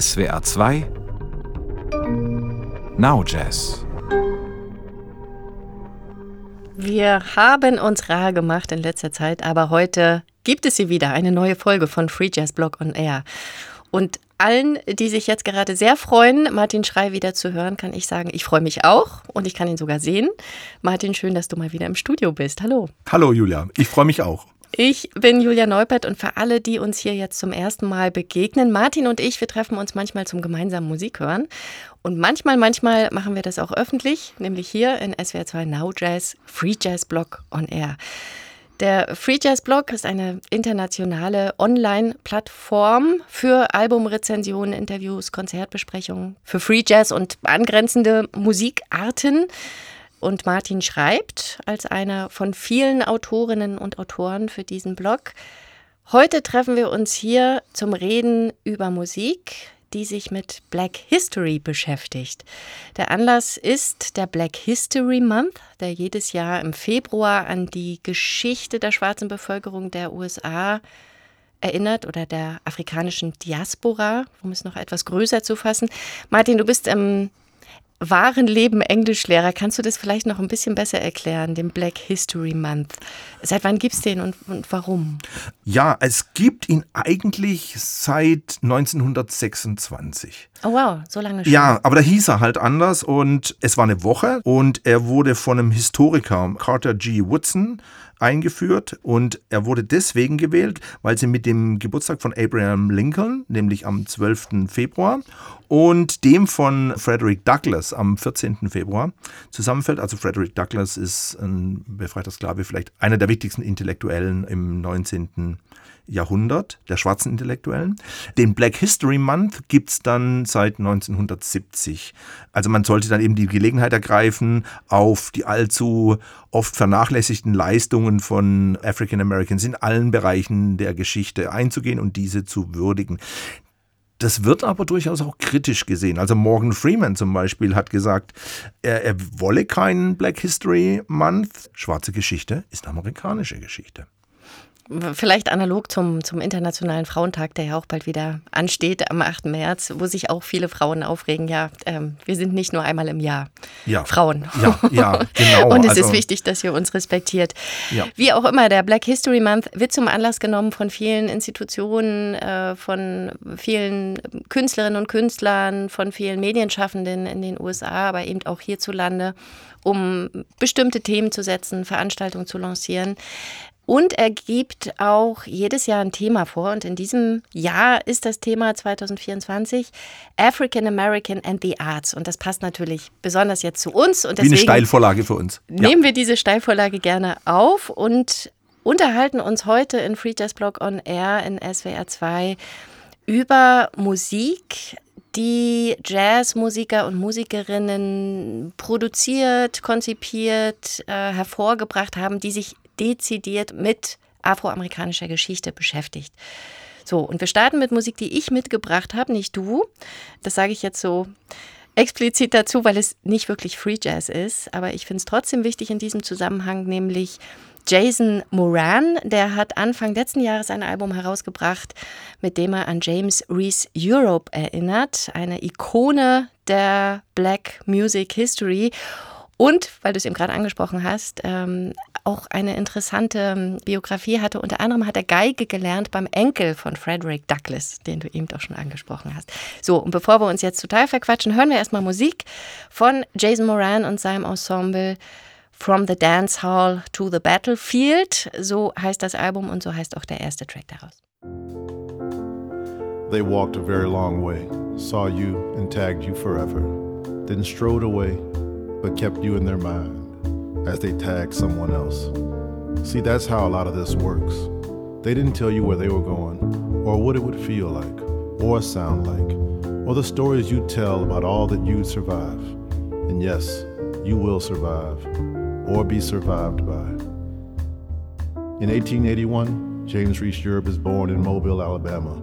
SWR 2 Now Jazz Wir haben uns rar gemacht in letzter Zeit, aber heute gibt es sie wieder, eine neue Folge von Free Jazz Blog on Air. Und allen, die sich jetzt gerade sehr freuen, Martin Schrei wieder zu hören, kann ich sagen, ich freue mich auch und ich kann ihn sogar sehen. Martin, schön, dass du mal wieder im Studio bist. Hallo. Hallo Julia, ich freue mich auch. Ich bin Julia Neupert und für alle, die uns hier jetzt zum ersten Mal begegnen, Martin und ich, wir treffen uns manchmal zum gemeinsamen Musik hören. Und manchmal, manchmal machen wir das auch öffentlich, nämlich hier in SWR 2 Now Jazz, Free Jazz Blog on Air. Der Free Jazz Blog ist eine internationale Online-Plattform für Albumrezensionen, Interviews, Konzertbesprechungen, für Free Jazz und angrenzende Musikarten. Und Martin schreibt als einer von vielen Autorinnen und Autoren für diesen Blog. Heute treffen wir uns hier zum Reden über Musik, die sich mit Black History beschäftigt. Der Anlass ist der Black History Month, der jedes Jahr im Februar an die Geschichte der schwarzen Bevölkerung der USA erinnert oder der afrikanischen Diaspora, um es noch etwas größer zu fassen. Martin, du bist im wahren Leben Englischlehrer. Kannst du das vielleicht noch ein bisschen besser erklären, den Black History Month? Seit wann gibt es den und, und warum? Ja, es gibt ihn eigentlich seit 1926. Oh wow, so lange schon. Ja, aber da hieß er halt anders und es war eine Woche und er wurde von einem Historiker, Carter G. Woodson, eingeführt und er wurde deswegen gewählt, weil sie mit dem Geburtstag von Abraham Lincoln, nämlich am 12. Februar, und dem von Frederick Douglass am 14. Februar zusammenfällt. Also Frederick Douglass ist ein befreiter Sklave, vielleicht einer der wichtigsten Intellektuellen im 19. Jahrhundert, der schwarzen Intellektuellen. Den Black History Month gibt es dann seit 1970. Also man sollte dann eben die Gelegenheit ergreifen, auf die allzu oft vernachlässigten Leistungen von African Americans in allen Bereichen der Geschichte einzugehen und diese zu würdigen. Das wird aber durchaus auch kritisch gesehen. Also Morgan Freeman zum Beispiel hat gesagt, er, er wolle keinen Black History Month. Schwarze Geschichte ist amerikanische Geschichte. Vielleicht analog zum, zum Internationalen Frauentag, der ja auch bald wieder ansteht am 8. März, wo sich auch viele Frauen aufregen. Ja, ähm, wir sind nicht nur einmal im Jahr ja. Frauen. Ja, ja, genau. Und es also, ist wichtig, dass ihr uns respektiert. Ja. Wie auch immer, der Black History Month wird zum Anlass genommen von vielen Institutionen, äh, von vielen Künstlerinnen und Künstlern, von vielen Medienschaffenden in den USA, aber eben auch hierzulande um bestimmte Themen zu setzen, Veranstaltungen zu lancieren. Und er gibt auch jedes Jahr ein Thema vor. Und in diesem Jahr ist das Thema 2024 African American and the Arts. Und das passt natürlich besonders jetzt zu uns. Und Wie eine Steilvorlage für uns. Nehmen ja. wir diese Steilvorlage gerne auf und unterhalten uns heute in Free Jazz Blog on Air in SWR 2 über Musik, die Jazzmusiker und Musikerinnen produziert, konzipiert, äh, hervorgebracht haben, die sich dezidiert mit afroamerikanischer Geschichte beschäftigt. So, und wir starten mit Musik, die ich mitgebracht habe, nicht du. Das sage ich jetzt so explizit dazu, weil es nicht wirklich Free Jazz ist, aber ich finde es trotzdem wichtig in diesem Zusammenhang, nämlich Jason Moran, der hat Anfang letzten Jahres ein Album herausgebracht, mit dem er an James Reese Europe erinnert, eine Ikone der Black Music History. Und, weil du es eben gerade angesprochen hast, ähm, auch eine interessante ähm, Biografie hatte. Unter anderem hat er Geige gelernt beim Enkel von Frederick Douglass, den du eben doch schon angesprochen hast. So, und bevor wir uns jetzt total verquatschen, hören wir erstmal Musik von Jason Moran und seinem Ensemble From the Dance Hall to the Battlefield. So heißt das Album und so heißt auch der erste Track daraus. They walked a very long way, saw you and tagged you forever, then strode away, but kept you in their mind. As they tag someone else. See, that's how a lot of this works. They didn't tell you where they were going, or what it would feel like, or sound like, or the stories you'd tell about all that you'd survive. And yes, you will survive, or be survived by. In 1881, James Reese Europe is born in Mobile, Alabama.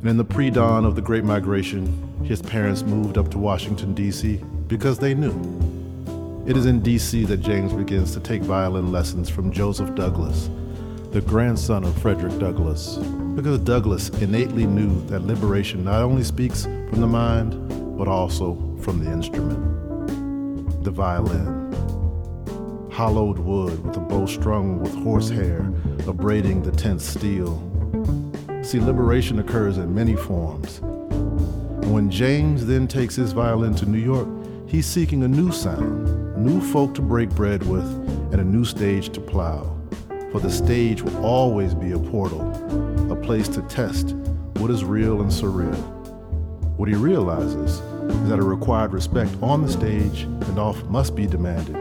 And in the pre dawn of the Great Migration, his parents moved up to Washington, D.C. because they knew it is in D.C. that James begins to take violin lessons from Joseph Douglas, the grandson of Frederick Douglass, because Douglass innately knew that liberation not only speaks from the mind, but also from the instrument. The violin. Hollowed wood with a bow strung with horsehair, abrading the tense steel. See, liberation occurs in many forms. And when James then takes his violin to New York, he's seeking a new sound, new folk to break bread with, and a new stage to plow for the stage will always be a portal, a place to test what is real and surreal. What he realizes is that a required respect on the stage and off must be demanded,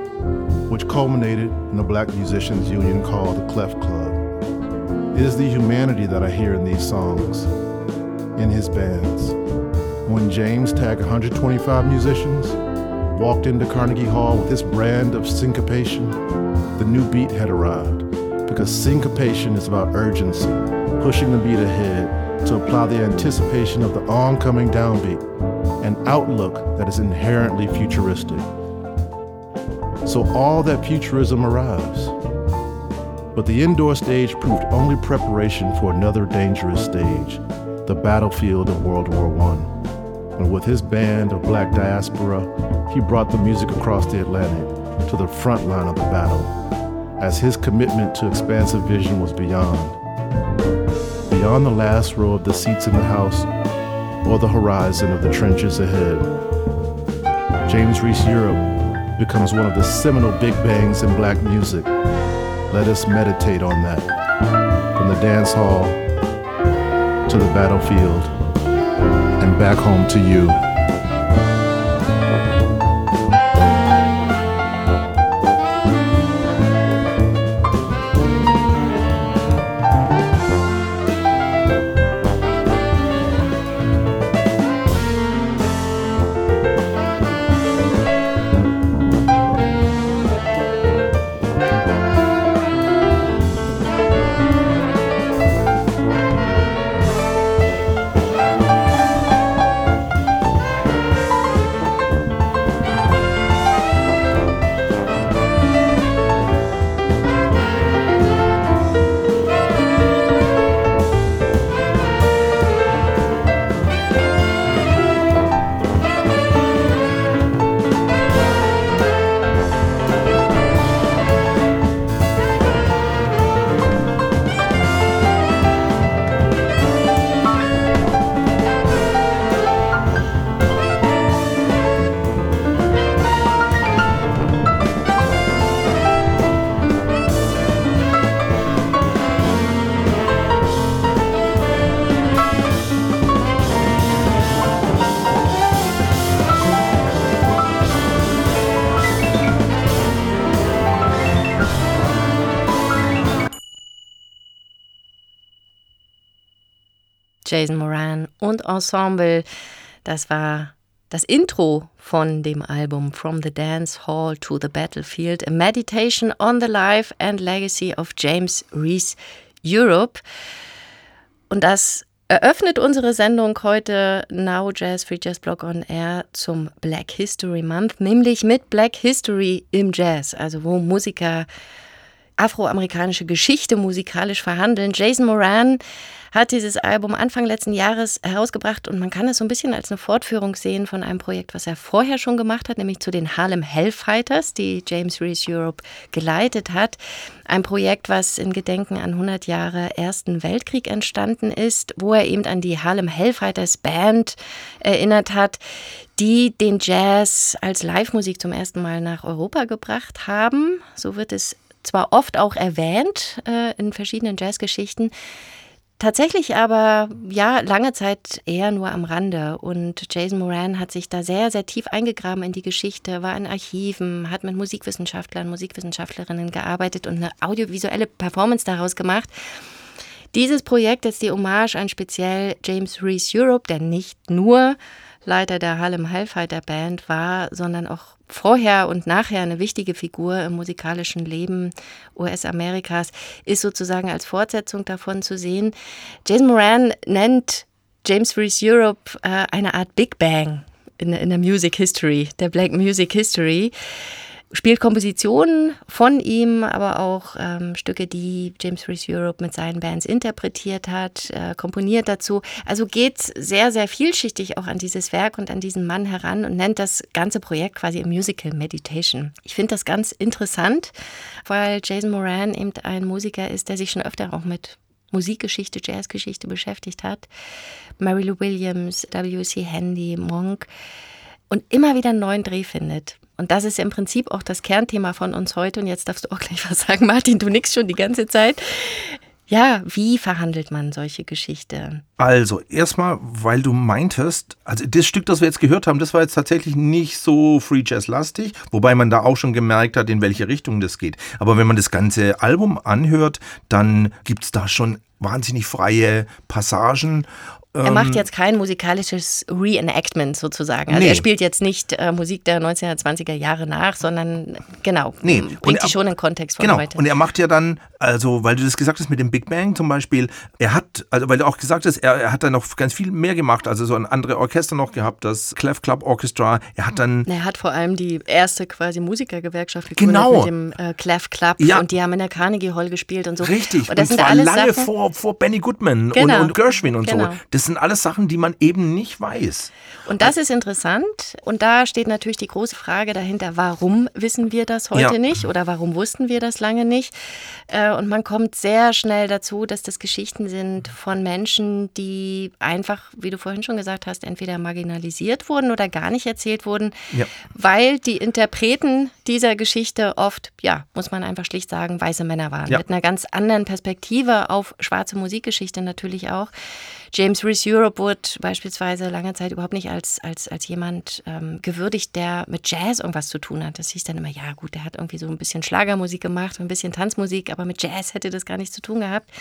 which culminated in a black musicians union called the Clef Club. It is the humanity that I hear in these songs, in his bands. When James tagged 125 musicians, walked into Carnegie Hall with this brand of syncopation, the new beat had arrived because syncopation is about urgency, pushing the beat ahead to apply the anticipation of the oncoming downbeat, an outlook that is inherently futuristic. So all that futurism arrives. But the indoor stage proved only preparation for another dangerous stage, the battlefield of World War I. And with his band of black diaspora, he brought the music across the Atlantic to the front line of the battle as his commitment to expansive vision was beyond. Beyond the last row of the seats in the house or the horizon of the trenches ahead. James Reese Europe becomes one of the seminal big bangs in black music. Let us meditate on that. From the dance hall to the battlefield and back home to you. Jason Moran und Ensemble. Das war das Intro von dem Album From the Dance Hall to the Battlefield, a meditation on the life and legacy of James Reese Europe. Und das eröffnet unsere Sendung heute Now Jazz Free Jazz Blog on Air zum Black History Month, nämlich mit Black History im Jazz, also wo Musiker afroamerikanische Geschichte musikalisch verhandeln. Jason Moran hat dieses Album Anfang letzten Jahres herausgebracht und man kann es so ein bisschen als eine Fortführung sehen von einem Projekt, was er vorher schon gemacht hat, nämlich zu den Harlem Hellfighters, die James Reese Europe geleitet hat. Ein Projekt, was in Gedenken an 100 Jahre Ersten Weltkrieg entstanden ist, wo er eben an die Harlem Hellfighters Band erinnert hat, die den Jazz als Live-Musik zum ersten Mal nach Europa gebracht haben. So wird es zwar oft auch erwähnt äh, in verschiedenen Jazzgeschichten, Tatsächlich aber, ja, lange Zeit eher nur am Rande. Und Jason Moran hat sich da sehr, sehr tief eingegraben in die Geschichte, war in Archiven, hat mit Musikwissenschaftlern, Musikwissenschaftlerinnen gearbeitet und eine audiovisuelle Performance daraus gemacht. Dieses Projekt ist die Hommage an speziell James Reese Europe, der nicht nur Leiter der Harlem Hellfighter Band war, sondern auch vorher und nachher eine wichtige Figur im musikalischen Leben US-Amerikas, ist sozusagen als Fortsetzung davon zu sehen. Jason Moran nennt James Reese Europe äh, eine Art Big Bang in, in der Music History, der Black Music History. Spielt Kompositionen von ihm, aber auch ähm, Stücke, die James Reese Europe mit seinen Bands interpretiert hat, äh, komponiert dazu. Also geht sehr, sehr vielschichtig auch an dieses Werk und an diesen Mann heran und nennt das ganze Projekt quasi a Musical Meditation. Ich finde das ganz interessant, weil Jason Moran eben ein Musiker ist, der sich schon öfter auch mit Musikgeschichte, Jazzgeschichte beschäftigt hat. Mary Lou Williams, W.C. Handy, Monk und immer wieder einen neuen Dreh findet. Und das ist im Prinzip auch das Kernthema von uns heute. Und jetzt darfst du auch gleich was sagen, Martin, du nix schon die ganze Zeit. Ja, wie verhandelt man solche Geschichten? Also, erstmal, weil du meintest, also das Stück, das wir jetzt gehört haben, das war jetzt tatsächlich nicht so Free Jazz-lastig, wobei man da auch schon gemerkt hat, in welche Richtung das geht. Aber wenn man das ganze Album anhört, dann gibt es da schon wahnsinnig freie Passagen er macht ähm, jetzt kein musikalisches Reenactment sozusagen. Also nee. er spielt jetzt nicht äh, Musik der 1920er Jahre nach, sondern genau, nee. bringt die schon in Kontext von genau. heute. Und er macht ja dann, also weil du das gesagt hast mit dem Big Bang zum Beispiel, er hat, also weil du auch gesagt hast, er, er hat dann noch ganz viel mehr gemacht, also so ein andere Orchester noch gehabt, das Clef Club Orchestra. Er hat dann... Er hat vor allem die erste quasi Musikergewerkschaft gegründet genau. mit dem äh, Clef Club ja. und die haben in der Carnegie Hall gespielt und so. Richtig, und, das und zwar lange Sachen, vor, vor Benny Goodman genau. und, und Gershwin und genau. so. Das sind alles Sachen, die man eben nicht weiß. Und das ist interessant. Und da steht natürlich die große Frage dahinter, warum wissen wir das heute ja. nicht oder warum wussten wir das lange nicht? Äh, und man kommt sehr schnell dazu, dass das Geschichten sind von Menschen, die einfach, wie du vorhin schon gesagt hast, entweder marginalisiert wurden oder gar nicht erzählt wurden, ja. weil die Interpreten dieser Geschichte oft, ja, muss man einfach schlicht sagen, weiße Männer waren. Ja. Mit einer ganz anderen Perspektive auf schwarze Musikgeschichte natürlich auch. James Reese Europe wurde beispielsweise lange Zeit überhaupt nicht als, als, als jemand ähm, gewürdigt, der mit Jazz irgendwas zu tun hat. Das hieß dann immer, ja gut, der hat irgendwie so ein bisschen Schlagermusik gemacht, ein bisschen Tanzmusik, aber mit Jazz hätte das gar nichts zu tun gehabt.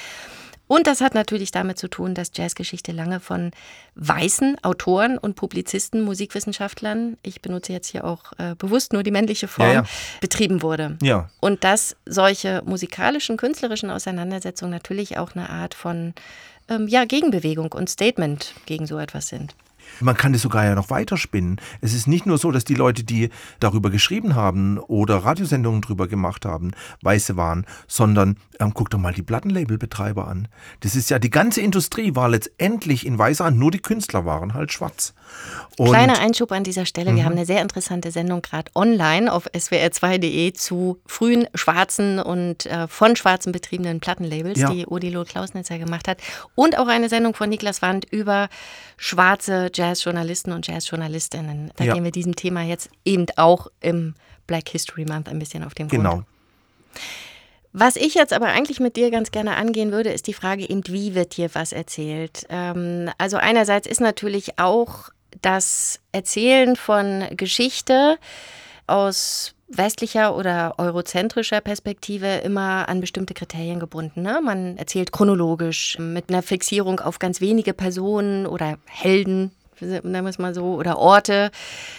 Und das hat natürlich damit zu tun, dass Jazzgeschichte lange von weißen Autoren und Publizisten, Musikwissenschaftlern, ich benutze jetzt hier auch äh, bewusst nur die männliche Form, ja, ja. betrieben wurde. Ja. Und dass solche musikalischen, künstlerischen Auseinandersetzungen natürlich auch eine Art von ähm, ja, Gegenbewegung und Statement gegen so etwas sind. Man kann das sogar ja noch weiterspinnen. Es ist nicht nur so, dass die Leute, die darüber geschrieben haben oder Radiosendungen darüber gemacht haben, Weiße waren, sondern ähm, guck doch mal die Plattenlabelbetreiber an. Das ist ja, die ganze Industrie war letztendlich in weißer Hand, nur die Künstler waren halt schwarz. Und Kleiner Einschub an dieser Stelle. Wir mhm. haben eine sehr interessante Sendung gerade online auf swr2.de zu frühen schwarzen und äh, von schwarzen betriebenen Plattenlabels, ja. die Odilo Klausnitzer gemacht hat. Und auch eine Sendung von Niklas Wand über schwarze Jazzjournalisten und Jazzjournalistinnen. Da ja. gehen wir diesem Thema jetzt eben auch im Black History Month ein bisschen auf den Grund. Genau. Was ich jetzt aber eigentlich mit dir ganz gerne angehen würde, ist die Frage eben, wie wird hier was erzählt? Ähm, also einerseits ist natürlich auch das Erzählen von Geschichte aus westlicher oder eurozentrischer Perspektive immer an bestimmte Kriterien gebunden. Ne? Man erzählt chronologisch mit einer Fixierung auf ganz wenige Personen oder Helden, nennen wir es mal so, oder Orte.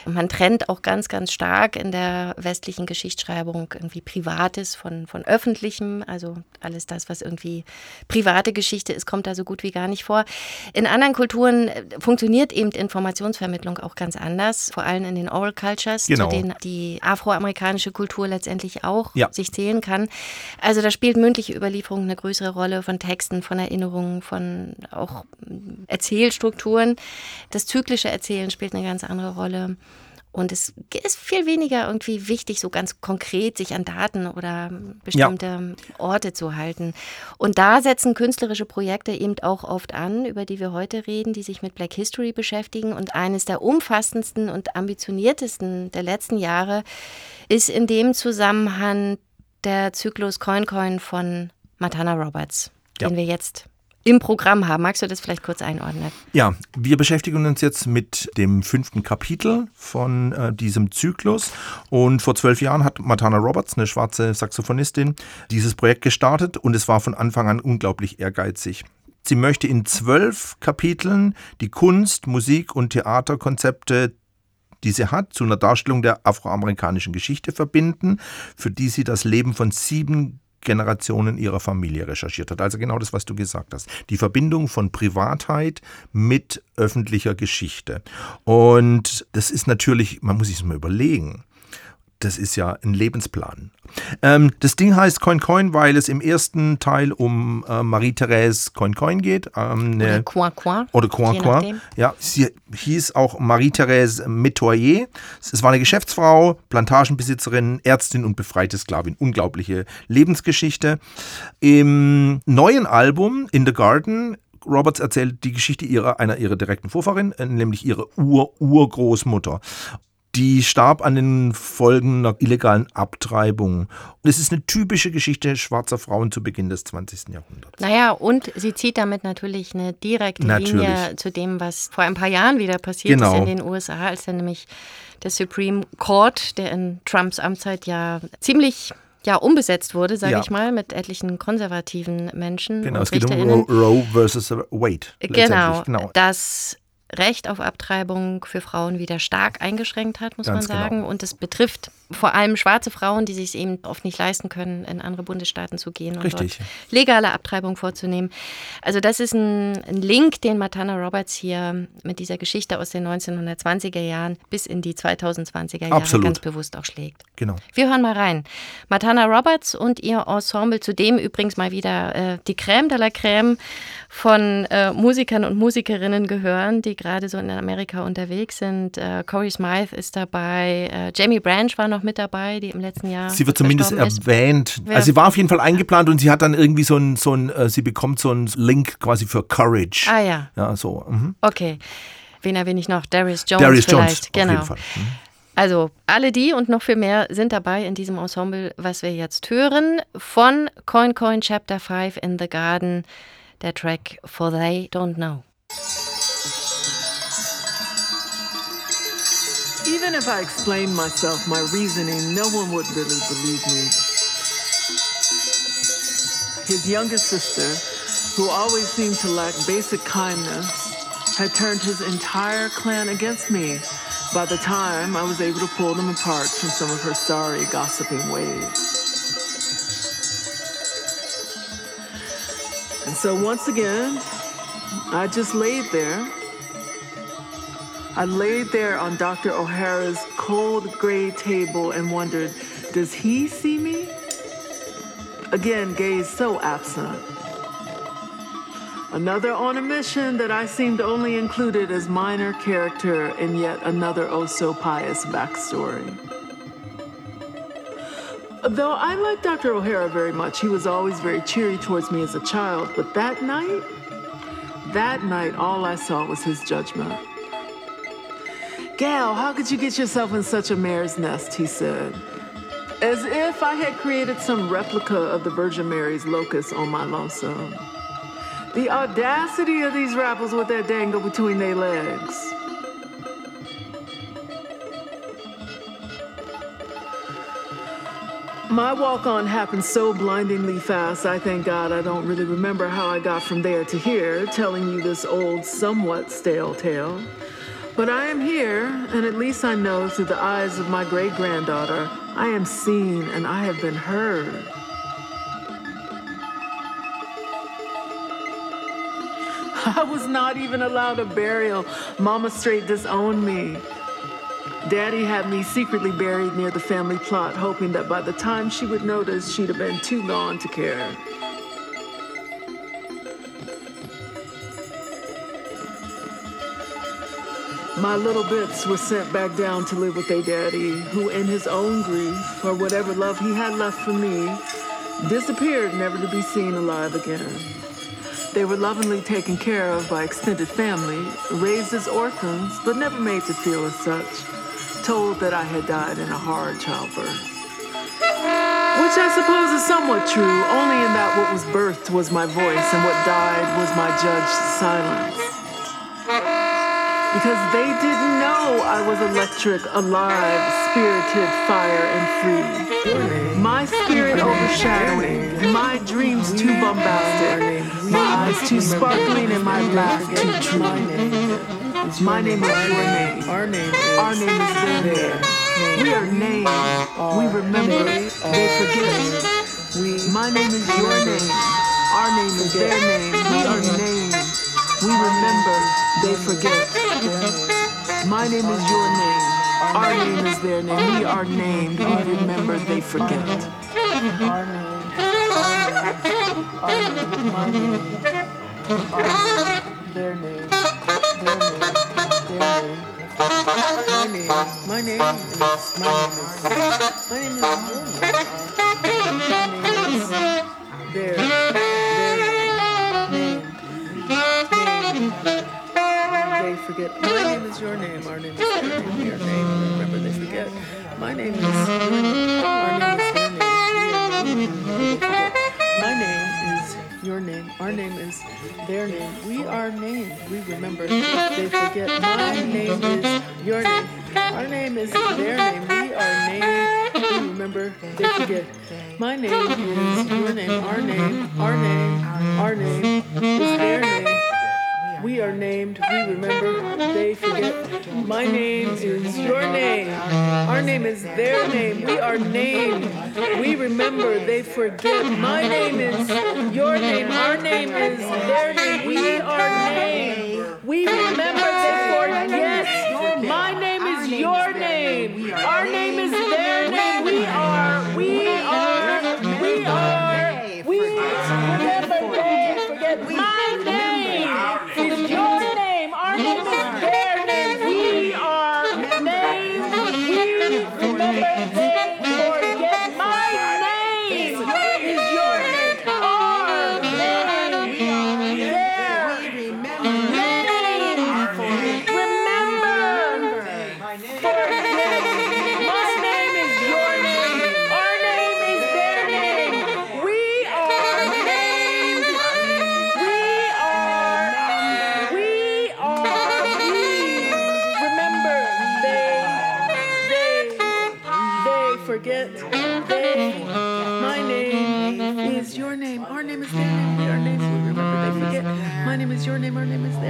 Man trennt auch ganz, ganz stark in der westlichen Geschichtsschreibung irgendwie Privates von, von Öffentlichem. Also alles das, was irgendwie private Geschichte ist, kommt da so gut wie gar nicht vor. In anderen Kulturen äh, funktioniert eben Informationsvermittlung auch ganz anders, vor allem in den Oral Cultures, genau. zu denen die afroamerikanische Kultur letztendlich auch ja. sich zählen kann. Also da spielt mündliche Überlieferung eine größere Rolle von Texten, von Erinnerungen, von auch Erzählstrukturen. Das zyklische Erzählen spielt eine ganz andere Rolle. Und es ist viel weniger irgendwie wichtig, so ganz konkret sich an Daten oder bestimmte ja. Orte zu halten. Und da setzen künstlerische Projekte eben auch oft an, über die wir heute reden, die sich mit Black History beschäftigen. Und eines der umfassendsten und ambitioniertesten der letzten Jahre ist in dem Zusammenhang der Zyklus Coin Coin von Matana Roberts, ja. den wir jetzt im Programm haben. Magst du das vielleicht kurz einordnen? Ja, wir beschäftigen uns jetzt mit dem fünften Kapitel von äh, diesem Zyklus. Und vor zwölf Jahren hat Matana Roberts, eine schwarze Saxophonistin, dieses Projekt gestartet und es war von Anfang an unglaublich ehrgeizig. Sie möchte in zwölf Kapiteln die Kunst, Musik und Theaterkonzepte die sie hat, zu einer Darstellung der afroamerikanischen Geschichte verbinden, für die sie das Leben von sieben Generationen ihrer Familie recherchiert hat. Also genau das, was du gesagt hast. Die Verbindung von Privatheit mit öffentlicher Geschichte. Und das ist natürlich, man muss sich das mal überlegen. Das ist ja ein Lebensplan. Ähm, das Ding heißt Coin Coin, weil es im ersten Teil um äh, Marie-Therese Coin Coin geht. Ähm, Oder Coin Coin. oder Coin Coin. Ja, sie hieß auch Marie-Therese Metoyer. Es war eine Geschäftsfrau, Plantagenbesitzerin, Ärztin und befreite Sklavin. Unglaubliche Lebensgeschichte. Im neuen Album In the Garden Roberts erzählt die Geschichte ihrer, einer ihrer direkten Vorfahrin, äh, nämlich ihre Ur-Urgroßmutter. Die starb an den Folgen einer illegalen Abtreibung. Und es ist eine typische Geschichte schwarzer Frauen zu Beginn des 20. Jahrhunderts. Naja, und sie zieht damit natürlich eine direkte Natürlich. Linie zu dem, was vor ein paar Jahren wieder passiert Genau. ist in den USA, als dann nämlich der Supreme Court, der in Trumps Amtszeit ja ziemlich ja, umbesetzt wurde, sage Ja. ich mal, mit etlichen konservativen Menschen. Genau, es geht um. Roe, versus Wade. Genau, genau. das Recht auf Abtreibung für Frauen wieder stark eingeschränkt hat, muss Ganz man genau. sagen. Und es betrifft vor allem schwarze Frauen, die sich eben oft nicht leisten können, in andere Bundesstaaten zu gehen und legale Abtreibung vorzunehmen. Also das ist ein, ein Link, den Matana Roberts hier mit dieser Geschichte aus den 1920er Jahren bis in die 2020er Jahre Absolut. ganz bewusst auch schlägt. genau. Wir hören mal rein. Matana Roberts und ihr Ensemble, zu dem übrigens mal wieder äh, die Crème de la Crème von äh, Musikern und Musikerinnen gehören, die gerade so in Amerika unterwegs sind. Äh, Corey Smythe ist dabei, äh, Jamie Branch war noch mit dabei, die im letzten Jahr Sie wird zumindest erwähnt. Ja. Also sie war auf jeden Fall eingeplant und sie hat dann irgendwie so ein, so ein äh, sie bekommt so einen Link quasi für Courage. Ah ja, Ja, so. Mhm. okay. Wen erwähne ich noch? Darius Jones Darius vielleicht. Jones, genau. auf jeden Fall. Mhm. Also alle die und noch viel mehr sind dabei in diesem Ensemble, was wir jetzt hören. Von Coin Coin Chapter 5 in the Garden, der Track For They Don't Know. Even if I explained myself, my reasoning, no one would really believe me. His youngest sister, who always seemed to lack basic kindness, had turned his entire clan against me by the time I was able to pull them apart from some of her sorry, gossiping ways. And so once again, I just laid there I laid there on Dr. O'Hara's cold gray table and wondered, does he see me? Again, gaze so absent. Another on a mission that I seemed only included as minor character in yet another oh so pious backstory. Though I liked Dr. O'Hara very much, he was always very cheery towards me as a child, but that night, that night, all I saw was his judgment. Gal, how could you get yourself in such a mare's nest? He said. As if I had created some replica of the Virgin Mary's locust on my lonesome. The audacity of these rappers with that dangle between their legs. My walk on happened so blindingly fast, I thank God I don't really remember how I got from there to here, telling you this old, somewhat stale tale. But I am here, and at least I know through the eyes of my great granddaughter, I am seen and I have been heard. I was not even allowed a burial. Mama straight disowned me. Daddy had me secretly buried near the family plot, hoping that by the time she would notice, she'd have been too gone to care. My little bits were sent back down to live with their daddy, who, in his own grief, or whatever love he had left for me, disappeared never to be seen alive again. They were lovingly taken care of by extended family, raised as orphans, but never made to feel as such, told that I had died in a hard childbirth. Which I suppose is somewhat true, only in that what was birthed was my voice and what died was my judged silence. Because they didn't know I was electric, alive, spirited, fire, and free. My spirit overshadowing, my dreams too bombastic, my eyes too sparkling, and my laugh too true. My name is your name. Our name is, Our name is their name. We are named. We remember. They forget. We. My name is your name. Our name is their name. We are named. We remember. They forget. My name is your name. Our name is their name. We are named. We remember, they forget. Our name, our name, my name, their name, their name, their name. My name, my name is, my name is, my name is their, they forget. My name is your name, our name is their name, we are named, remember they forget. My name is your name, our name is their name. My name is your name, our name is their name, we are named, we remember they forget. My name is your name, our name is their name, we are named, we remember they forget. My name is your name, our name, our name, our name is their name. We are named, we remember, they forget. My name is your name. Our name is their name. We are named, we remember, they forget. My name is your name. Our name is their name. We are named. We remember,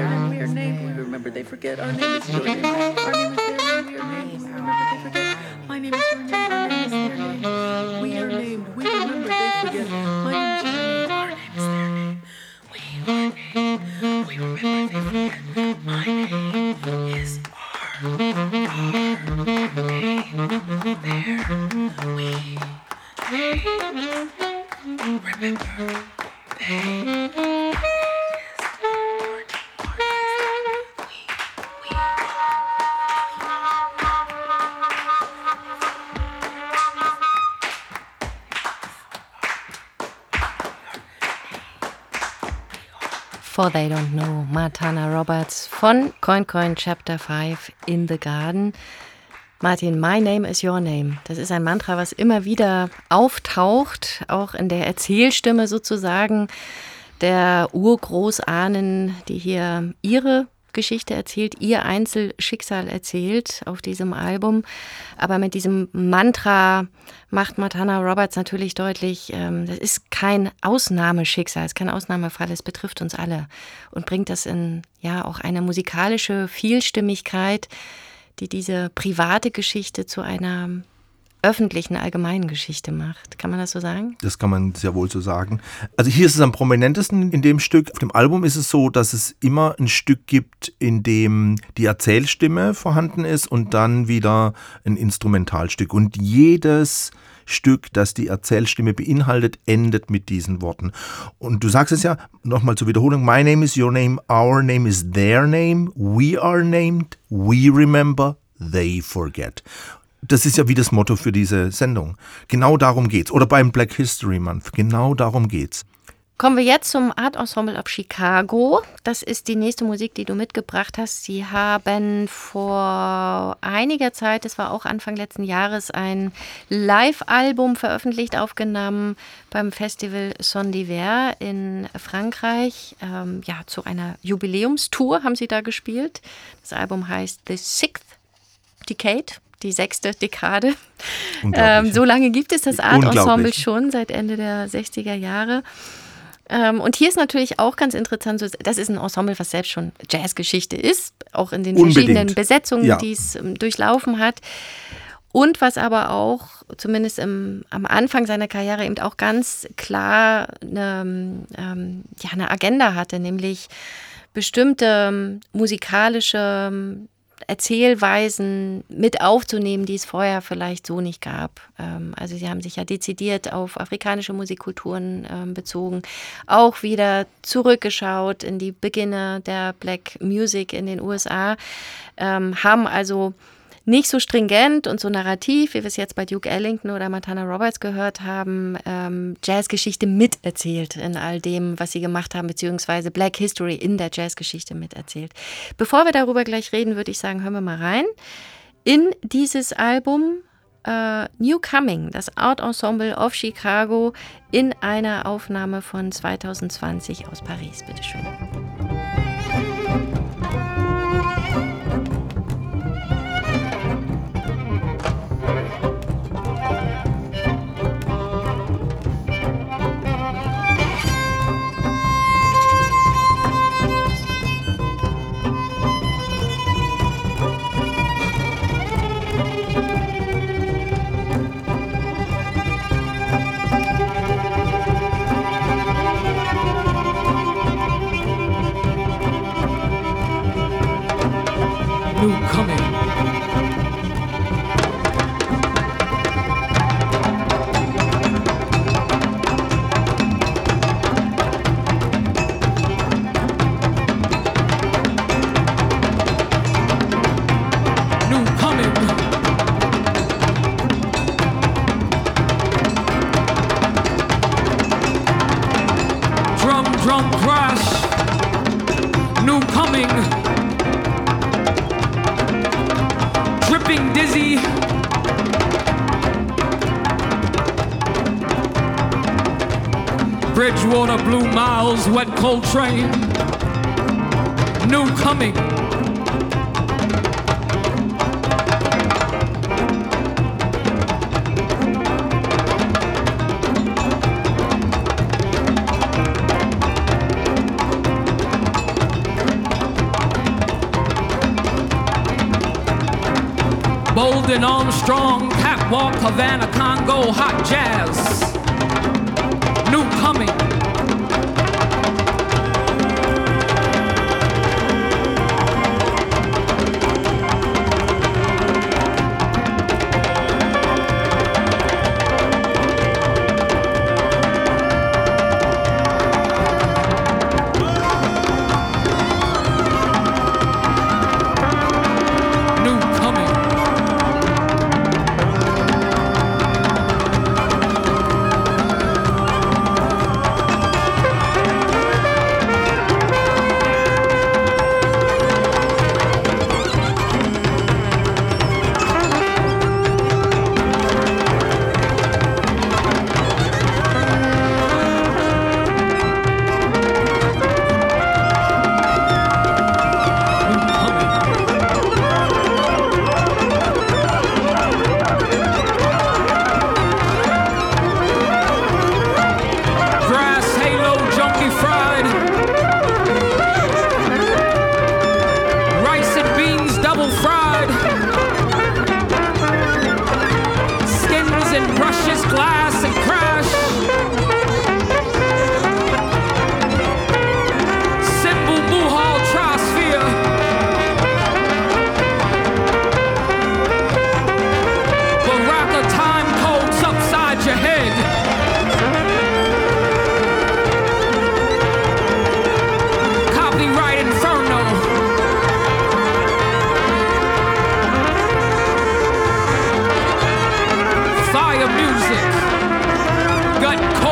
name is their name. We are remember. They forget. Our name is your name. Our name is For They Don't Know, Martana Roberts von Coin Coin Chapter 5 in the Garden. Martin, My Name is Your Name. Das ist ein Mantra, was immer wieder auftaucht, auch in der Erzählstimme sozusagen der Urgroßahnen, die hier ihre Geschichte erzählt, ihr Einzelschicksal erzählt auf diesem Album. Aber mit diesem Mantra macht Matana Roberts natürlich deutlich, ähm, das ist kein Ausnahmeschicksal, es ist kein Ausnahmefall, es betrifft uns alle und bringt das in ja auch eine musikalische Vielstimmigkeit, die diese private Geschichte zu einer öffentlichen, allgemeinen Geschichte macht. Kann man das so sagen? Das kann man sehr wohl so sagen. Also hier ist es am prominentesten in dem Stück. Auf dem Album ist es so, dass es immer ein Stück gibt, in dem die Erzählstimme vorhanden ist und dann wieder ein Instrumentalstück. Und jedes Stück, das die Erzählstimme beinhaltet, endet mit diesen Worten. Und du sagst es ja nochmal zur Wiederholung: My name is your name, our name is their name, we are named, we remember, they forget. Das ist ja wie das Motto für diese Sendung. Genau darum geht's. Oder beim Black History Month. Genau darum geht's. Kommen wir jetzt zum Art Ensemble of Chicago. Das ist die nächste Musik, die du mitgebracht hast. Sie haben vor einiger Zeit, das war auch Anfang letzten Jahres, ein Live-Album veröffentlicht, aufgenommen beim Festival Son d'Hiver in Frankreich. Ähm, ja, zu einer Jubiläumstour haben sie da gespielt. Das Album heißt The Sixth Decade die sechste Dekade. Ähm, so lange gibt es das Art Ensemble schon, seit Ende der 60er Jahre. Ähm, und hier ist natürlich auch ganz interessant, das ist ein Ensemble, was selbst schon Jazzgeschichte ist, auch in den Unbedingt. verschiedenen Besetzungen, Ja. die es ähm, durchlaufen hat. Und was aber auch, zumindest im, am Anfang seiner Karriere, eben auch ganz klar eine, ähm, ja, eine Agenda hatte, nämlich bestimmte ähm, musikalische ähm, Erzählweisen mit aufzunehmen, die es vorher vielleicht so nicht gab. Ähm, also sie haben sich ja dezidiert auf afrikanische Musikkulturen ähm, bezogen, auch wieder zurückgeschaut in die Beginne der Black Music in den USA, ähm, haben also nicht so stringent und so narrativ, wie wir es jetzt bei Duke Ellington oder Montana Roberts gehört haben, ähm, Jazzgeschichte miterzählt in all dem, was sie gemacht haben, beziehungsweise Black History in der Jazzgeschichte miterzählt. Bevor wir darüber gleich reden, würde ich sagen, hören wir mal rein in dieses Album Uh, New Coming, das Art Ensemble of Chicago, in einer Aufnahme von 2020 aus Paris. Bitteschön. Bridgewater, Miles, Wet Cold Train, New Coming. Bolden Armstrong, Catwalk, Havana, Congo, Hot Jazz. music. Got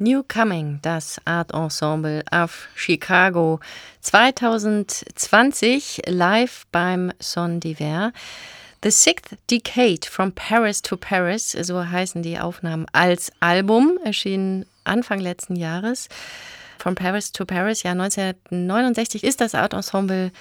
New Coming, das Art Ensemble auf Chicago 2020 live beim Son d'Hiver. The Sixth Decade from Paris to Paris, so heißen die Aufnahmen als Album, erschienen Anfang letzten Jahres. From Paris to Paris, ja 1969 ist das Art Ensemble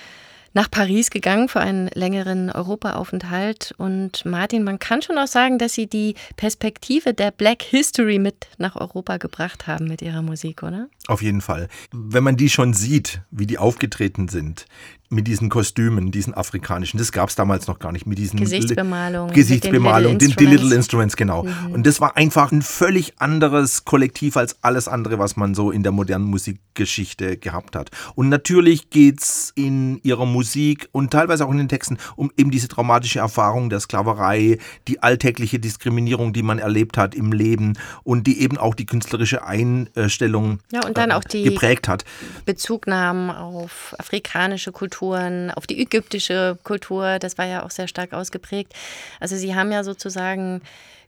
nach Paris gegangen für einen längeren Europaaufenthalt. Und Martin, man kann schon auch sagen, dass Sie die Perspektive der Black History mit nach Europa gebracht haben mit Ihrer Musik, oder? Auf jeden Fall. Wenn man die schon sieht, wie die aufgetreten sind, mit diesen Kostümen, diesen afrikanischen, das gab es damals noch gar nicht, mit diesen Gesichtsbemalung. Gesichtsbemalung, den den, die Little Instruments, genau. Mhm. Und das war einfach ein völlig anderes Kollektiv als alles andere, was man so in der modernen Musikgeschichte gehabt hat. Und natürlich geht's in ihrer Musik und teilweise auch in den Texten um eben diese traumatische Erfahrung der Sklaverei, die alltägliche Diskriminierung, die man erlebt hat im Leben und die eben auch die künstlerische Einstellung Ja, und dann äh, auch die- geprägt hat. Bezugnahmen auf afrikanische Kulturen, auf die ägyptische Kultur, das war ja auch sehr stark ausgeprägt. Also sie haben ja sozusagen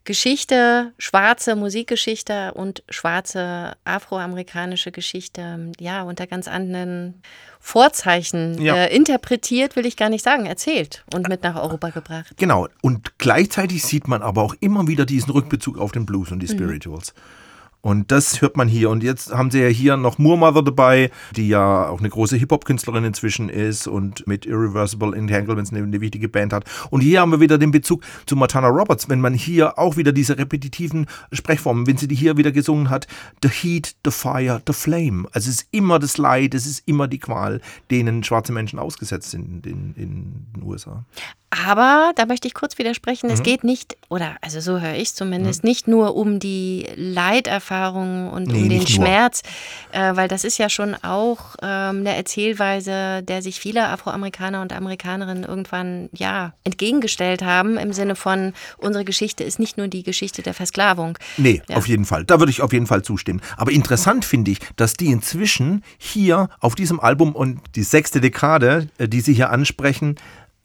Geschichte, schwarze Musikgeschichte und schwarze afroamerikanische Geschichte, ja, unter ganz anderen Vorzeichen Ja. äh, interpretiert, will ich gar nicht sagen, erzählt und mit nach Europa gebracht. Genau. Und gleichzeitig sieht man aber auch immer wieder diesen Rückbezug auf den Blues und die Mhm. Und das hört man hier. Und jetzt haben sie ja hier noch Moore Mother dabei, die ja auch eine große Hip-Hop-Künstlerin inzwischen ist und mit Irreversible Entanglements eine, eine wichtige Band hat. Und hier haben wir wieder den Bezug zu Montana Roberts, wenn man hier auch wieder diese repetitiven Sprechformen, wenn sie die hier wieder gesungen hat, The Heat, The Fire, The Flame. Also es ist immer das Leid, es ist immer die Qual, denen schwarze Menschen ausgesetzt sind in, in den USA. Aber da möchte ich kurz widersprechen, Mhm. es geht nicht, oder also so höre ich es zumindest, nicht nur um die Leiterfahrung und Nee, um den. Schmerz, äh, weil das ist ja schon auch ähm, eine Erzählweise, der sich viele Afroamerikaner und Amerikanerinnen irgendwann ja entgegengestellt haben, im Sinne von, unsere Geschichte ist nicht nur die Geschichte der Versklavung. Nee, Ja. auf jeden Fall. Da würde ich auf jeden Fall zustimmen. Aber interessant finde ich, dass die inzwischen hier auf diesem Album und die sechste Dekade, äh, die sie hier ansprechen,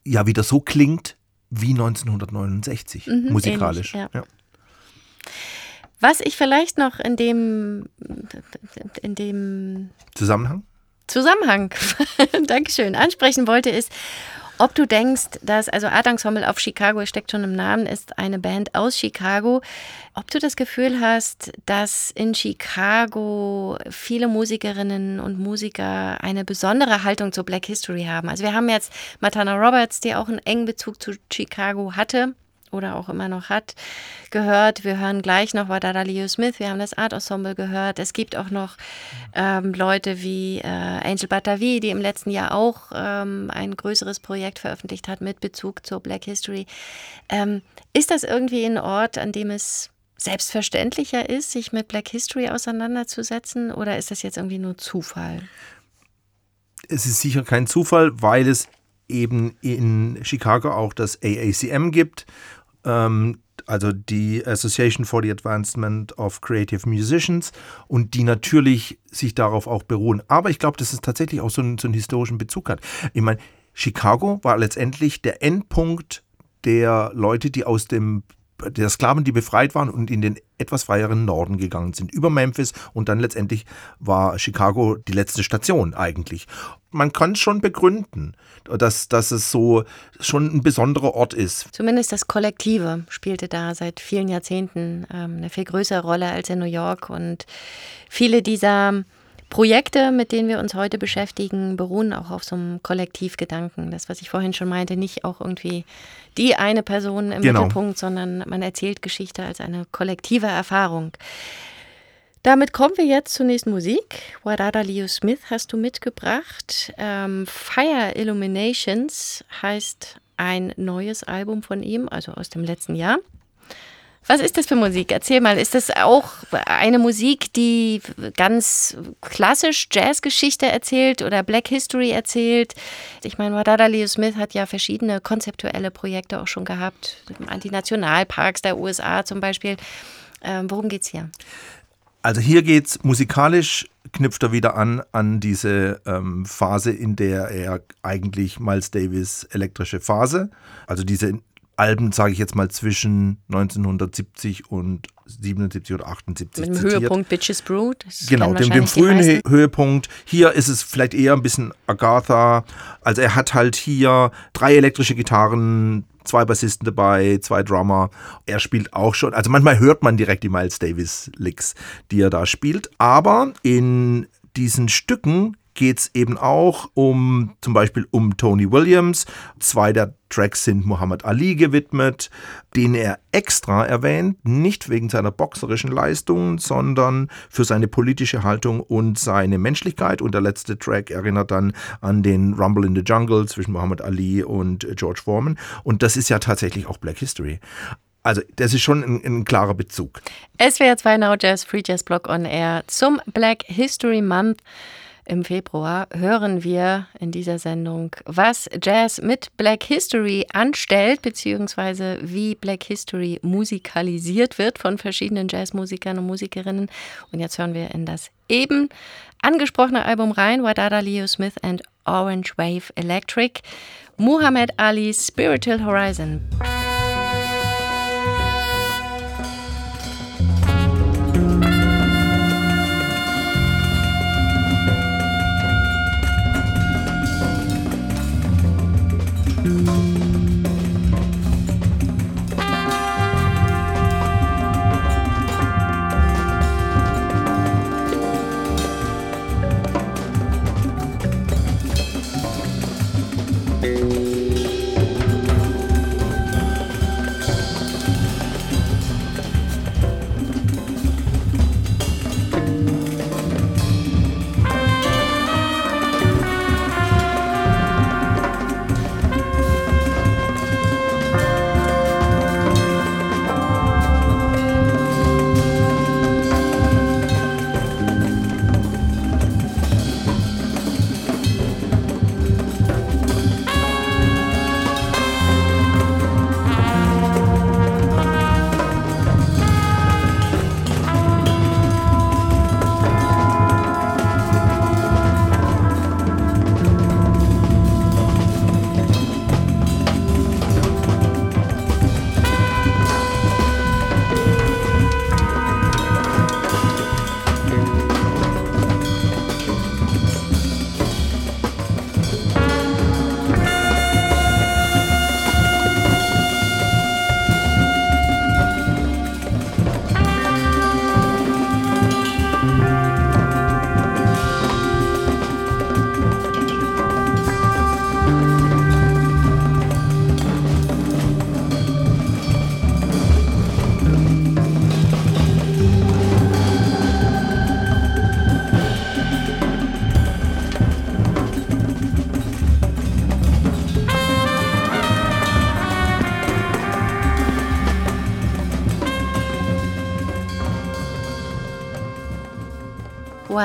ja wieder so klingt wie 1969 Mhm, musikalisch. ähnlich, ja. Was ich vielleicht noch in dem, in dem Zusammenhang? Zusammenhang, Dankeschön, ansprechen wollte, ist, ob du denkst, dass, also Ensemble auf Chicago, es steckt schon im Namen, ist eine Band aus Chicago, ob du das Gefühl hast, dass in Chicago viele Musikerinnen und Musiker eine besondere Haltung zur Black History haben. Also wir haben jetzt Matana Roberts, die auch einen engen Bezug zu Chicago hatte oder auch immer noch hat, gehört. Wir hören gleich noch Wadada Leo Smith, wir haben das Art Ensemble gehört. Es gibt auch noch ähm, Leute wie äh, Angel Batavi, die im letzten Jahr auch ähm, ein größeres Projekt veröffentlicht hat mit Bezug zur Black History. Ähm, ist das irgendwie ein Ort, an dem es selbstverständlicher ist, sich mit Black History auseinanderzusetzen oder ist das jetzt irgendwie nur Zufall? Es ist sicher kein Zufall, weil es eben in Chicago auch das AACM gibt, ähm, also die Association for the Advancement of Creative Musicians und die natürlich sich darauf auch beruhen. Aber ich glaube, dass es tatsächlich auch so einen, so einen historischen Bezug hat. Ich meine, Chicago war letztendlich der Endpunkt der Leute, die aus dem der Sklaven, die befreit waren und in den etwas freieren Norden gegangen sind, über Memphis und dann letztendlich war Chicago die letzte Station eigentlich. Man kann es schon begründen, dass, dass es so schon ein besonderer Ort ist. Zumindest das Kollektive spielte da seit vielen Jahrzehnten ähm, eine viel größere Rolle als in New York und viele dieser Projekte, mit denen wir uns heute beschäftigen, beruhen auch auf so einem Kollektivgedanken. Das, was ich vorhin schon meinte, nicht auch irgendwie die eine Person im Genau. Mittelpunkt, sondern man erzählt Geschichte als eine kollektive Erfahrung. Damit kommen wir jetzt zur nächsten Musik. Wadada Leo Smith hast du mitgebracht. Ähm, Fire Illuminations heißt ein neues Album von ihm, also aus dem letzten Jahr. Was ist das für Musik? Erzähl mal, ist das auch eine Musik, die ganz klassisch Jazzgeschichte erzählt oder Black History erzählt? Ich meine, Wadada Leo Smith hat ja verschiedene konzeptuelle Projekte auch schon gehabt, Antinationalparks der USA zum Beispiel. Ähm, worum geht's hier? Also hier geht's musikalisch knüpft er wieder an an diese ähm, Phase, in der er eigentlich Miles Davis elektrische Phase, also diese Alben, sage ich jetzt mal zwischen 1970 und 77 oder 78 Mit dem zitiert. Höhepunkt Bitches Brew. Genau, dem, dem frühen Höhepunkt. Hier ist es vielleicht eher ein bisschen Agatha. Also er hat halt hier drei elektrische Gitarren, zwei Bassisten dabei, zwei Drummer. Er spielt auch schon, also manchmal hört man direkt die Miles Davis Licks, die er da spielt. Aber in diesen Stücken geht es eben auch um zum Beispiel um Tony Williams. Zwei der Tracks sind Muhammad Ali gewidmet, den er extra erwähnt, nicht wegen seiner boxerischen Leistungen, sondern für seine politische Haltung und seine Menschlichkeit. Und der letzte Track erinnert dann an den Rumble in the Jungle zwischen Muhammad Ali und George Foreman. Und das ist ja tatsächlich auch Black History. Also das ist schon ein, ein klarer Bezug. SWR 2 Now Jazz Free Jazz Blog on Air zum Black History Month. Im Februar hören wir in dieser Sendung, was Jazz mit Black History anstellt, beziehungsweise wie Black History musikalisiert wird von verschiedenen Jazzmusikern und Musikerinnen. Und jetzt hören wir in das eben angesprochene Album rein, Wadada Leo Smith and Orange Wave Electric, Muhammad Ali's Spiritual Horizon.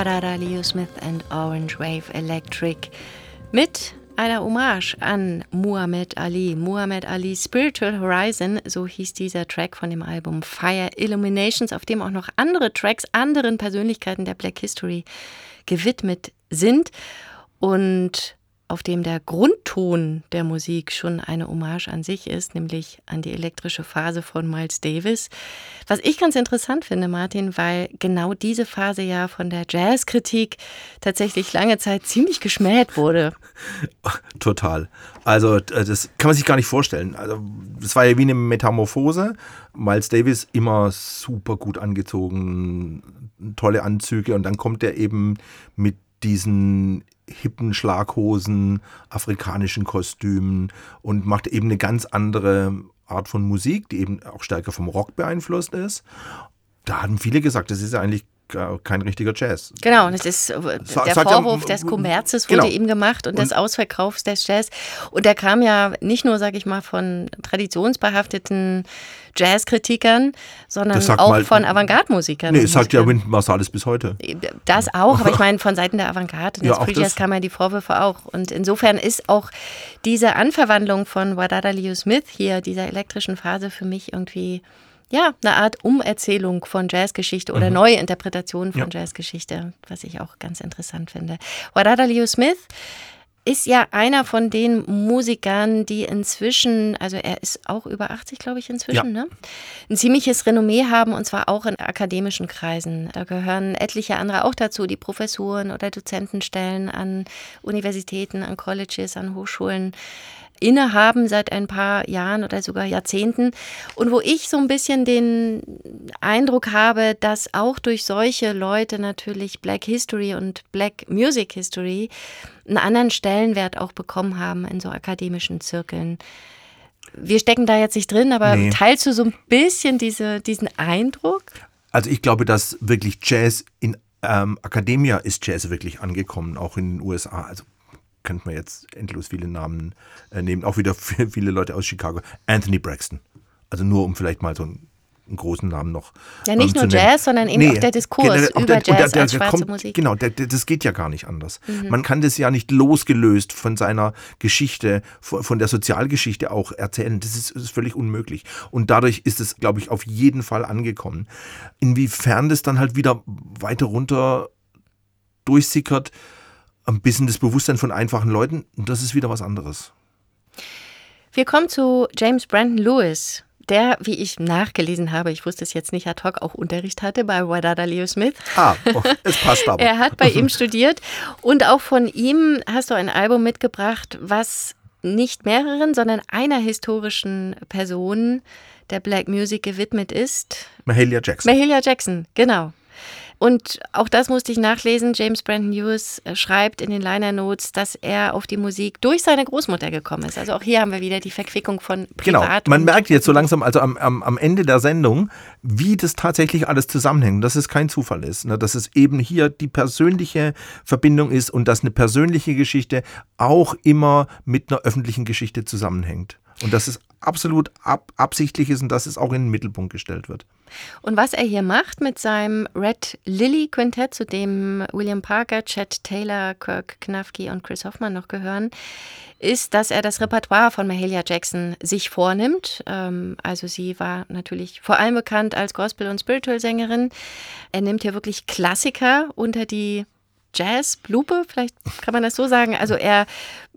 Wadada Leo Smith and Orange Wave Electric mit einer Hommage an Muhammad Ali. Muhammad Ali Spiritual Horizon, so hieß dieser Track von dem Album Fire Illuminations, auf dem auch noch andere Tracks anderen Persönlichkeiten der Black History gewidmet sind. Und auf dem der Grundton der Musik schon eine Hommage an sich ist, nämlich an die elektrische Phase von Miles Davis. Was ich ganz interessant finde, Martin, weil genau diese Phase ja von der Jazzkritik tatsächlich lange Zeit ziemlich geschmäht wurde. Total. Also äh, das kann man sich gar nicht vorstellen. Also das war ja wie eine Metamorphose. Miles Davis immer super gut angezogen, tolle Anzüge und dann kommt er eben mit diesen hippen Schlaghosen, afrikanischen Kostümen und macht eben eine ganz andere Art von Musik, die eben auch stärker vom Rock beeinflusst ist. Da haben viele gesagt, das ist ja eigentlich kein richtiger Jazz. Genau, und es ist äh, der Vorwurf des Kommerzes wurde genau. ihm gemacht und, und, des Ausverkaufs des Jazz. Und der kam ja nicht nur, sage ich mal, von traditionsbehafteten Jazzkritikern, sondern auch mal, von Avantgarde-Musikern. Nee, sagt ja Wynton Marsalis bis heute. Das auch, aber ich meine, von Seiten der Avantgarde und ja, des Free Jazz kamen ja die Vorwürfe auch. Und insofern ist auch diese Anverwandlung von Wadada Leo Smith hier, dieser elektrischen Phase, für mich irgendwie ja, eine Art Umerzählung von Jazzgeschichte oder mhm. neue Interpretation von ja. Jazzgeschichte, was ich auch ganz interessant finde. Wadada Leo Smith ist ja einer von den Musikern, die inzwischen, also er ist auch über 80, glaube ich, inzwischen, ja. ne? ein ziemliches Renommee haben und zwar auch in akademischen Kreisen. Da gehören etliche andere auch dazu, die Professuren oder Dozentenstellen an Universitäten, an Colleges, an Hochschulen innehaben seit ein paar Jahren oder sogar Jahrzehnten und wo ich so ein bisschen den Eindruck habe, dass auch durch solche Leute natürlich Black History und Black Music History einen anderen Stellenwert auch bekommen haben in so akademischen Zirkeln. Wir stecken da jetzt nicht drin, aber nee. teilst du so ein bisschen diese, diesen Eindruck? Also ich glaube, dass wirklich Jazz in ähm, Academia ist Jazz wirklich angekommen, auch in den USA. Also könnte man jetzt endlos viele Namen äh, nehmen, auch wieder viele Leute aus Chicago. Anthony Braxton. Also nur um vielleicht mal so einen, einen großen Namen noch. Ja, nicht ähm, nur Jazz, sondern eben nee, auch der Diskurs genau, über der, Jazz der, als schwarze kommt, Musik. Genau, der, das geht ja gar nicht anders. Mhm. Man kann das ja nicht losgelöst von seiner Geschichte, von, von der Sozialgeschichte auch erzählen. Das ist, das ist völlig unmöglich. Und dadurch ist es, glaube ich, auf jeden Fall angekommen. Inwiefern das dann halt wieder weiter runter durchsickert, ein bisschen das Bewusstsein von einfachen Leuten und das ist wieder was anderes. Wir kommen zu James Brandon Lewis, der, wie ich nachgelesen habe, ich wusste es jetzt nicht ad hoc, auch Unterricht hatte bei Wadada Leo Smith. Ah, oh, es passt aber. er hat bei ihm studiert und auch von ihm hast du ein Album mitgebracht, was nicht mehreren, sondern einer historischen Person der Black Music gewidmet ist. Mahalia Jackson. Mahalia Jackson, genau. Und auch das musste ich nachlesen. James Brandon Lewis äh, schreibt in den Liner Notes, dass er auf die Musik durch seine Großmutter gekommen ist. Also auch hier haben wir wieder die Verquickung von genau. Privat. Genau, man merkt jetzt so langsam, also am, am, am Ende der Sendung, wie das tatsächlich alles zusammenhängt. Dass es kein Zufall ist. Ne? Dass es eben hier die persönliche Verbindung ist und dass eine persönliche Geschichte auch immer mit einer öffentlichen Geschichte zusammenhängt. Und dass es absolut ab, absichtlich ist und dass es auch in den Mittelpunkt gestellt wird. Und was er hier macht mit seinem Red Lily Quintett, zu dem William Parker, Chet Taylor, Kirk Knafke und Chris Hoffman noch gehören, ist, dass er das Repertoire von Mahalia Jackson sich vornimmt. Ähm, also sie war natürlich vor allem bekannt als Gospel- und Spiritual-Sängerin. Er nimmt hier wirklich Klassiker unter die Jazz-Lupe, vielleicht kann man das so sagen. Also er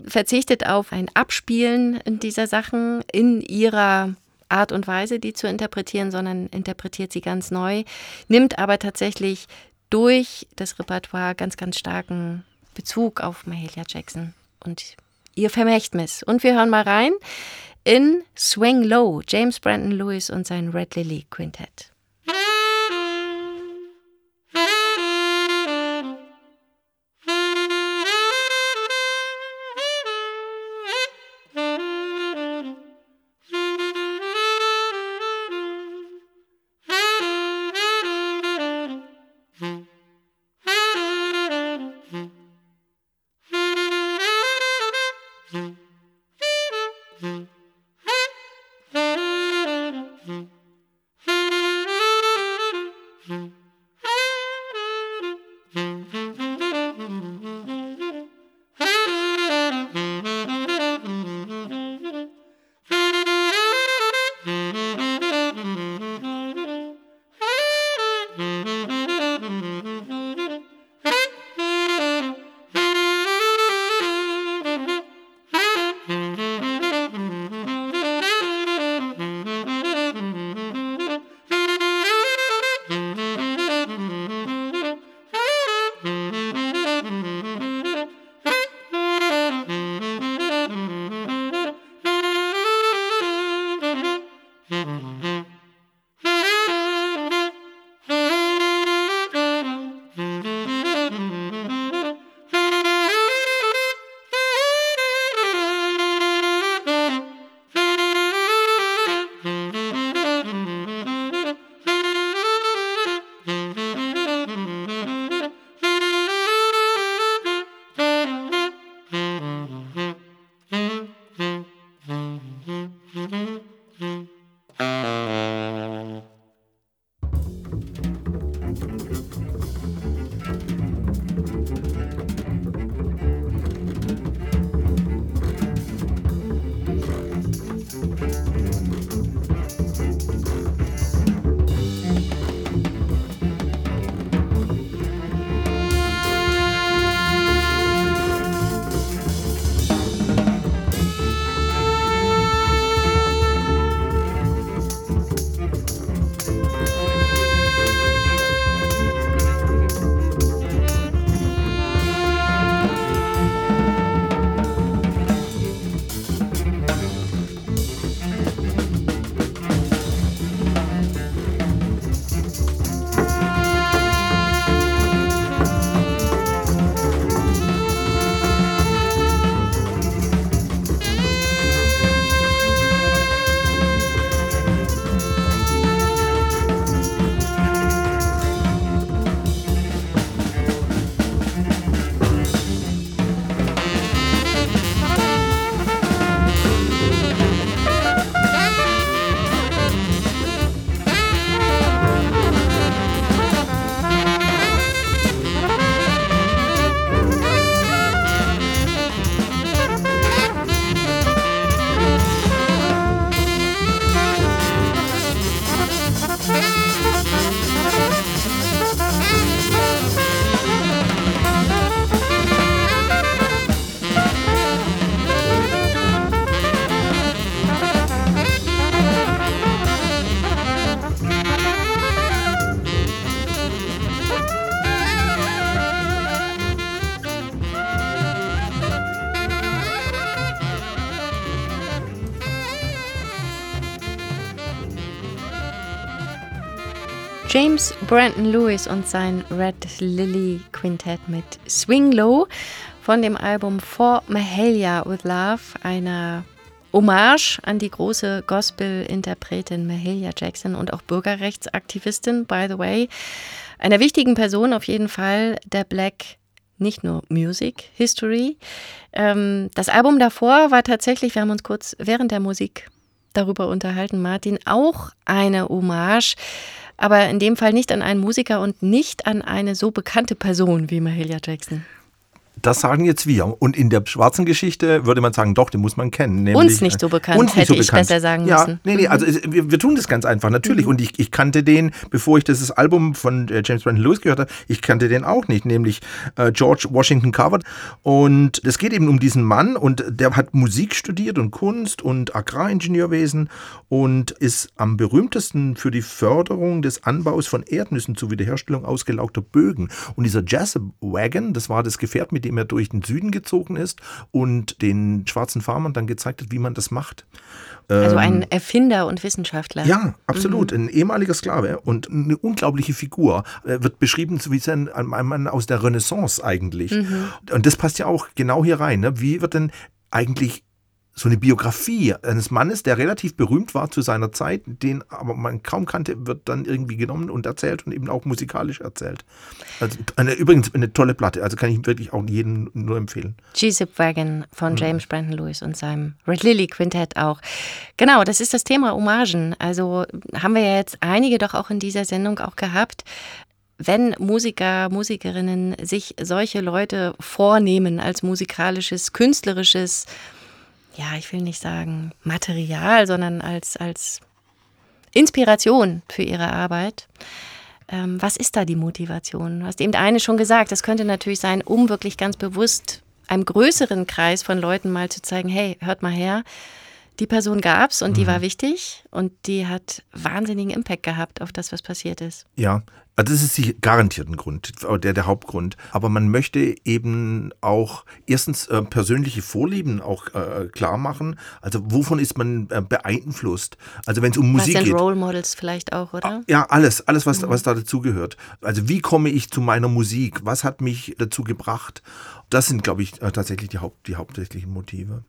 verzichtet auf ein Abspielen dieser Sachen in ihrer Art und Weise, die zu interpretieren, sondern interpretiert sie ganz neu, nimmt aber tatsächlich durch das Repertoire ganz, ganz starken Bezug auf Mahalia Jackson und ihr Vermächtnis. Und wir hören mal rein in Swing Low, James Brandon Lewis und sein Red Lily Quintett. James Brandon Lewis und sein Red Lily Quintett mit Swing Low von dem Album For Mahalia with Love, einer Hommage an die große Gospel-Interpretin Mahalia Jackson und auch Bürgerrechtsaktivistin, by the way. Einer wichtigen Person auf jeden Fall der Black nicht nur Music History. Ähm, das Album davor war tatsächlich, wir haben uns kurz während der Musik darüber unterhalten, Martin, auch eine Hommage aber in dem Fall nicht an einen Musiker und nicht an eine so bekannte Person wie Mahalia Jackson. Das sagen jetzt wir. Und in der schwarzen Geschichte würde man sagen, doch, den muss man kennen. Nämlich, uns nicht so bekannt, uns hätte so ich besser sagen ja, müssen. Nee, nee, also wir, wir tun das ganz einfach, natürlich. Mhm. Und ich, ich kannte den, bevor ich das Album von äh, James Brandon Lewis gehört habe, ich kannte den auch nicht, nämlich äh, George Washington Carver. Und es geht eben um diesen Mann und der hat Musik studiert und Kunst und Agraringenieurwesen und ist am berühmtesten für die Förderung des Anbaus von Erdnüssen zur Wiederherstellung ausgelaugter Bögen. Und dieser Jazz Wagon, das war das Gefährt, mit dem indem er durch den Süden gezogen ist und den schwarzen Farmern dann gezeigt hat, wie man das macht. Also ein ähm, Erfinder und Wissenschaftler. Ja, absolut. Mhm. Ein ehemaliger Sklave und eine unglaubliche Figur. Er wird beschrieben wie ein, ein Mann aus der Renaissance eigentlich. Mhm. Und das passt ja auch genau hier rein. Ne? Wie wird denn eigentlich so eine Biografie eines Mannes, der relativ berühmt war zu seiner Zeit, den aber man kaum kannte, wird dann irgendwie genommen und erzählt und eben auch musikalisch erzählt. Also eine, übrigens eine tolle Platte, also kann ich wirklich auch jedem nur empfehlen. G-Zip Wagon von mhm. James Brandon Lewis und seinem Red Lily Quintett auch. Genau, das ist das Thema Hommagen. Also haben wir ja jetzt einige doch auch in dieser Sendung auch gehabt wenn Musiker, Musikerinnen sich solche Leute vornehmen als musikalisches, künstlerisches ja, ich will nicht sagen Material, sondern als, als Inspiration für ihre Arbeit. Ähm, was ist da die Motivation? Du hast eben eine schon gesagt, das könnte natürlich sein, um wirklich ganz bewusst einem größeren Kreis von Leuten mal zu zeigen, hey, hört mal her, die Person gab es und mhm. die war wichtig und die hat wahnsinnigen Impact gehabt auf das, was passiert ist. Ja, also das ist garantiert ein Grund, der, der Hauptgrund. Aber man möchte eben auch erstens äh, persönliche Vorlieben auch äh, klar machen. Also wovon ist man äh, beeinflusst? Also wenn es um Musik geht. Role Models vielleicht auch, oder? Ah, ja, alles, alles, was, mhm. was da dazugehört. Also wie komme ich zu meiner Musik? Was hat mich dazu gebracht? Das sind, glaube ich, äh, tatsächlich die, Haupt, die hauptsächlichen Motive.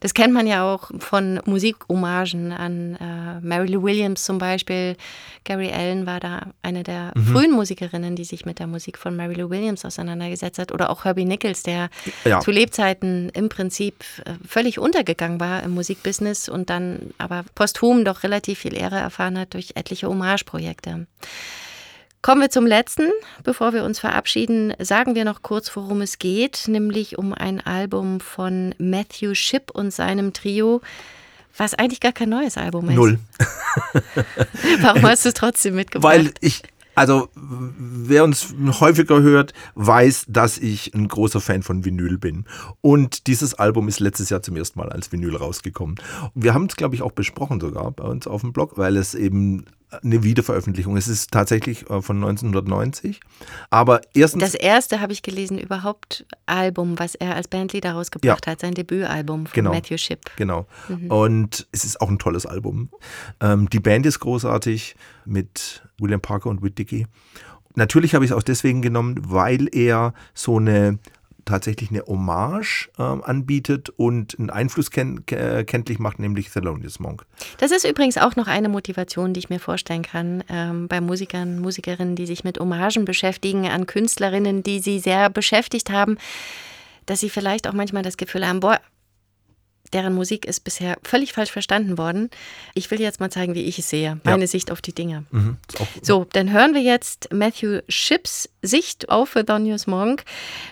Das kennt man ja auch von Musikhommagen an äh, Mary Lou Williams zum Beispiel. Gary Allen war da eine der mhm. frühen Musikerinnen, die sich mit der Musik von Mary Lou Williams auseinandergesetzt hat. Oder auch Herbie Nichols, der ja. zu Lebzeiten im Prinzip äh, völlig untergegangen war im Musikbusiness und dann aber posthum doch relativ viel Ehre erfahren hat durch etliche Hommageprojekte. Kommen wir zum letzten. Bevor wir uns verabschieden, sagen wir noch kurz, worum es geht, nämlich um ein Album von Matthew Shipp und seinem Trio, Was eigentlich gar kein neues Album ist. Null. Warum hast du es trotzdem mitgebracht? Weil ich, also wer uns häufiger hört, weiß, dass ich ein großer Fan von Vinyl bin. Und dieses Album ist letztes Jahr zum ersten Mal als Vinyl rausgekommen. Wir haben es, glaube ich, auch besprochen sogar bei uns auf dem Blog, weil es eben eine Wiederveröffentlichung. Es ist tatsächlich äh, von 1990. Aber erstens. das erste habe ich gelesen, überhaupt Album, was er als Bandleader rausgebracht hat, sein Debütalbum von Genau. Matthew Shipp. Genau. Und es ist auch ein tolles Album. Ähm, die Band ist großartig mit William Parker und Whit Dickey. Natürlich habe ich es auch deswegen genommen, weil er so eine tatsächlich eine Hommage ähm, anbietet und einen Einfluss ken ke- kenntlich macht, nämlich Thelonious Monk. Das ist übrigens auch noch eine Motivation, die ich mir vorstellen kann ähm, bei Musikern, Musikerinnen, die sich mit Hommagen beschäftigen, an Künstlerinnen, die sie sehr beschäftigt haben, dass sie vielleicht auch manchmal das Gefühl haben, boah, deren Musik ist bisher völlig falsch verstanden worden. Ich will jetzt mal zeigen, wie ich es sehe, meine Sicht auf die Dinge. Mhm. So, dann hören wir jetzt Matthew Shipps Sicht auf Thelonious Monk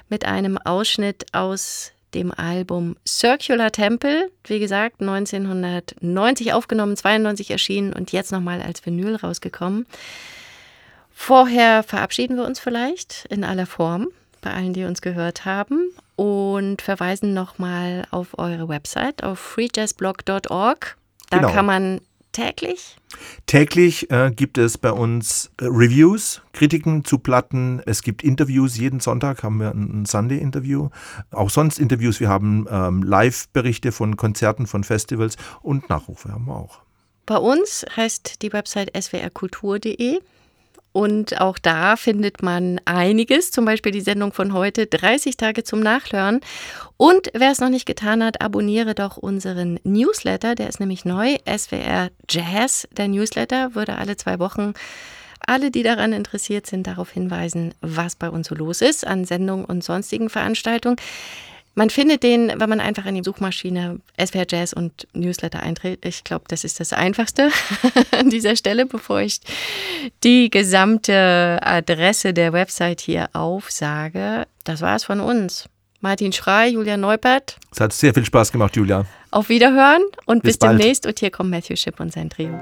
mit einem Ausschnitt aus dem Album Circular Temple, wie gesagt, 1990 aufgenommen, 92 erschienen und jetzt nochmal als Vinyl rausgekommen. Vorher verabschieden wir uns vielleicht in aller Form bei allen, die uns gehört haben und verweisen nochmal auf eure Website, auf freejazzblog.org. Da Genau. kann man täglich Täglich äh, gibt es bei uns äh, Reviews, Kritiken zu Platten. Es gibt Interviews. Jeden Sonntag haben wir ein, ein Sunday-Interview. Auch sonst Interviews. Wir haben ähm, Live-Berichte von Konzerten, von Festivals und Nachrufe haben wir auch. Bei uns heißt die Website swrkultur.de und auch da findet man einiges, zum Beispiel die Sendung von heute, 30 Tage zum Nachhören. Und wer es noch nicht getan hat, abonniere doch unseren Newsletter, der ist nämlich neu, SWR Jazz, der Newsletter, würde alle zwei Wochen alle, die daran interessiert sind, darauf hinweisen, was bei uns so los ist an Sendungen und sonstigen Veranstaltungen. Man findet den, wenn man einfach in die Suchmaschine SWR Jazz und Newsletter eintritt. Ich glaube, das ist das Einfachste an dieser Stelle, bevor ich die gesamte Adresse der Website hier aufsage. Das war es von uns. Martin Schrei, Julia Neupert. Es hat sehr viel Spaß gemacht, Julia. Auf Wiederhören und bis, Bis demnächst. Und hier kommt Matthew Schipp und sein Trio.